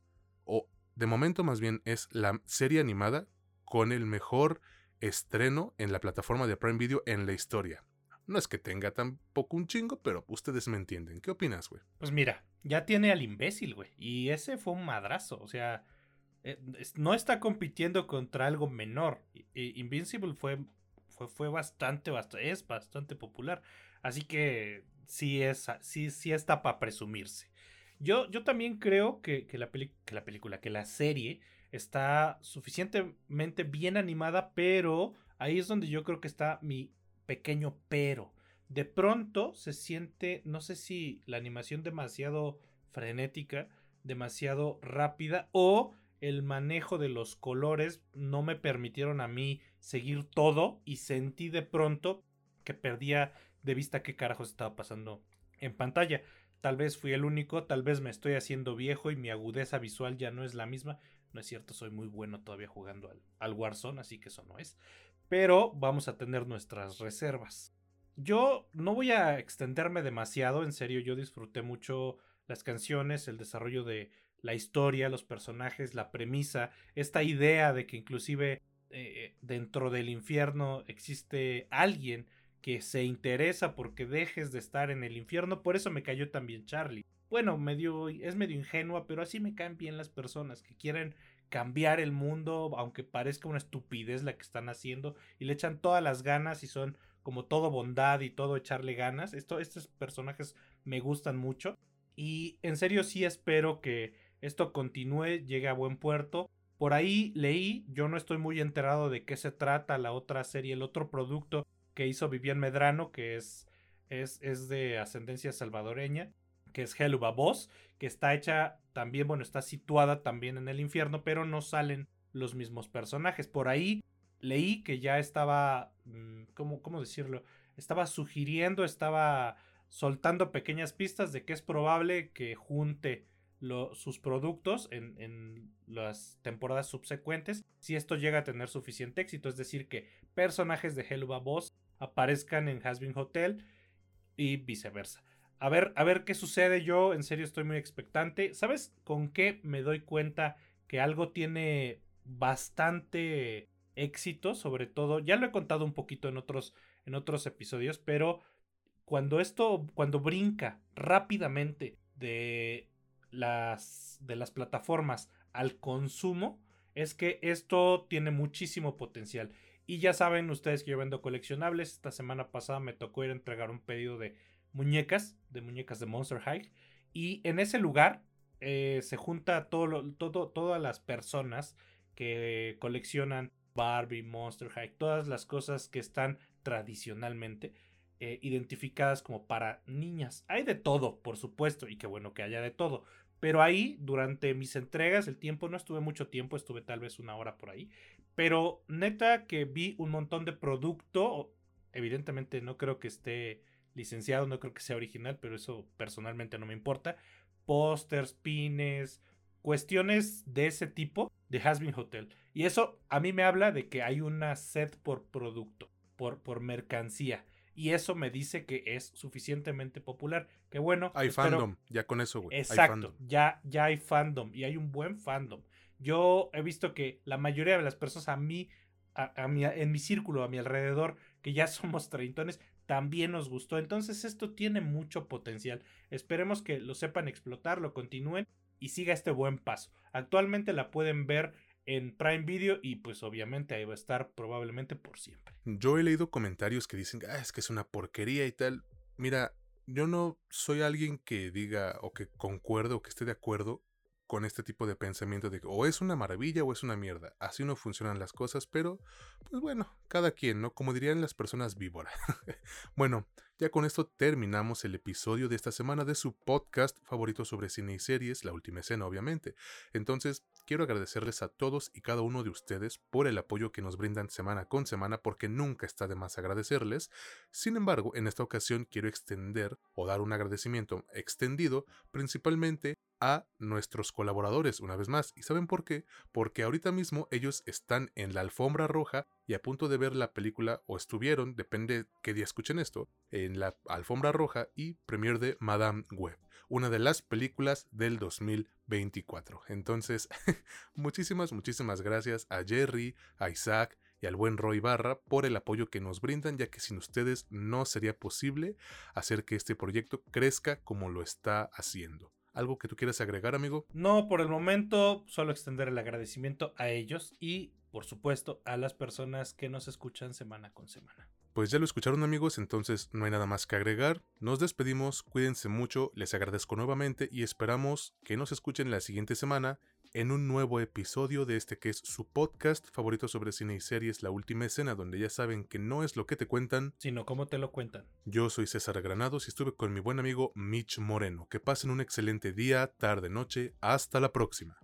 o de momento más bien es la serie animada con el mejor estreno en la plataforma de Prime Video en la historia. No es que tenga tampoco un chingo, pero ustedes me entienden. ¿Qué opinas, güey? Pues mira, ya tiene al imbécil, güey. Y ese fue un madrazo. O sea, eh, no está compitiendo contra algo menor. Invincible fue, fue, bastante, bastante, es bastante popular. Así que sí, es, sí, sí está para presumirse. Yo, yo también creo que, la que la película, que la serie está suficientemente bien animada, pero ahí es donde yo creo que está mi pequeño pero. De pronto se siente, no sé si la animación demasiado frenética, demasiado rápida o el manejo de los colores no me permitieron a mí seguir todo y sentí de pronto que perdía de vista qué carajos estaba pasando en pantalla. Tal vez fui el único, tal vez me estoy haciendo viejo y mi agudeza visual ya no es la misma. No es cierto, soy muy bueno todavía jugando al, al Warzone, así que eso no es. pero vamos a tener nuestras reservas. Yo no voy a extenderme demasiado, en serio, yo disfruté mucho las canciones, el desarrollo de la historia, los personajes, la premisa, esta idea de que inclusive eh, dentro del infierno existe alguien que se interesa porque dejes de estar en el infierno, por eso me cayó también Charlie. Bueno, medio, es medio ingenua, pero así me caen bien las personas que quieren cambiar el mundo, aunque parezca una estupidez la que están haciendo, y le echan todas las ganas y son como todo bondad y todo echarle ganas. Esto, estos personajes me gustan mucho. Y en serio sí espero que esto continúe, llegue a buen puerto. Por ahí leí, yo no estoy muy enterado de qué se trata la otra serie, el otro producto que hizo Vivian Medrano, que es, es, es de ascendencia salvadoreña, que es Helluva Boss, que está hecha también, bueno, está situada también en el infierno, pero no salen los mismos personajes. Por ahí leí que ya estaba, mm, ¿cómo, cómo decirlo? Estaba sugiriendo, estaba soltando pequeñas pistas de que es probable que junte sus productos en, las temporadas subsecuentes si esto llega a tener suficiente éxito. Es decir, que personajes de Helluva Boss aparezcan en Hasbin Hotel y viceversa. A ver, a ver qué sucede. Yo en serio estoy muy expectante. ¿Sabes con qué me doy cuenta que algo tiene bastante éxito? Sobre todo, ya lo he contado un poquito en otros, en otros episodios, pero cuando esto, cuando brinca rápidamente de las, de las plataformas al consumo, es que esto tiene muchísimo potencial. Y ya saben ustedes que yo vendo coleccionables. Esta semana pasada me tocó ir a entregar un pedido de muñecas, de muñecas de Monster High. Y en ese lugar eh, se junta todo, todo, todas las personas que coleccionan Barbie, Monster High, todas las cosas que están tradicionalmente eh, identificadas como para niñas. Hay de todo, por supuesto, y qué bueno que haya de todo. Pero ahí, durante mis entregas, el tiempo, no estuve mucho tiempo, estuve tal vez una hora por ahí. Pero neta que vi un montón de producto. Evidentemente no creo que esté licenciado, no creo que sea original, pero eso personalmente no me importa. Pósters, pines, cuestiones de ese tipo de Hasbin Hotel. Y eso a mí me habla de que hay una sed por producto, por, por mercancía y eso me dice que es suficientemente popular. Que bueno. Hay fandom, ya con eso, güey. Exacto, ya, ya hay fandom y hay un buen fandom. Yo he visto que la mayoría de las personas a mí, a, en mi círculo, a mi alrededor, que ya somos treintones, también nos gustó. Entonces esto tiene mucho potencial. Esperemos que lo sepan explotar, lo continúen y siga este buen paso. Actualmente la pueden ver en Prime Video y pues obviamente ahí va a estar probablemente por siempre. Yo he leído comentarios que dicen, ah, es que es una porquería y tal. Mira, yo no soy alguien que diga o que concuerde o que esté de acuerdo con este tipo de pensamiento de que o es una maravilla o es una mierda. Así no funcionan las cosas, pero pues bueno, cada quien, ¿no? Como dirían las personas víbora. bueno, ya con esto terminamos el episodio de esta semana de su podcast favorito sobre cine y series, La Última Escena, obviamente. Entonces, quiero agradecerles a todos y cada uno de ustedes por el apoyo que nos brindan semana con semana, porque nunca está de más agradecerles. Sin embargo, en esta ocasión quiero extender o dar un agradecimiento extendido principalmente a nuestros colaboradores una vez más. ¿Y saben por qué? Porque ahorita mismo ellos están en la alfombra roja y a punto de ver la película, o estuvieron, depende qué día escuchen esto, en la alfombra roja y premier de Madame Web, una de las películas del 2024. Entonces, muchísimas, muchísimas gracias a Jerry, a Isaac, y al buen Roy Barra por el apoyo que nos brindan, ya que sin ustedes no sería posible hacer que este proyecto crezca como lo está haciendo. ¿Algo que tú quieras agregar, amigo? No, por el momento, solo extender el agradecimiento a ellos y, por supuesto, a las personas que nos escuchan semana con semana. Pues ya lo escucharon amigos, entonces no hay nada más que agregar. Nos despedimos, cuídense mucho, les agradezco nuevamente y esperamos que nos escuchen la siguiente semana en un nuevo episodio de este que es su podcast favorito sobre cine y series, La Última Escena, donde ya saben que no es lo que te cuentan, sino cómo te lo cuentan. Yo soy César Granados y estuve con mi buen amigo Mitch Moreno. Que pasen un excelente día, tarde, noche. Hasta la próxima.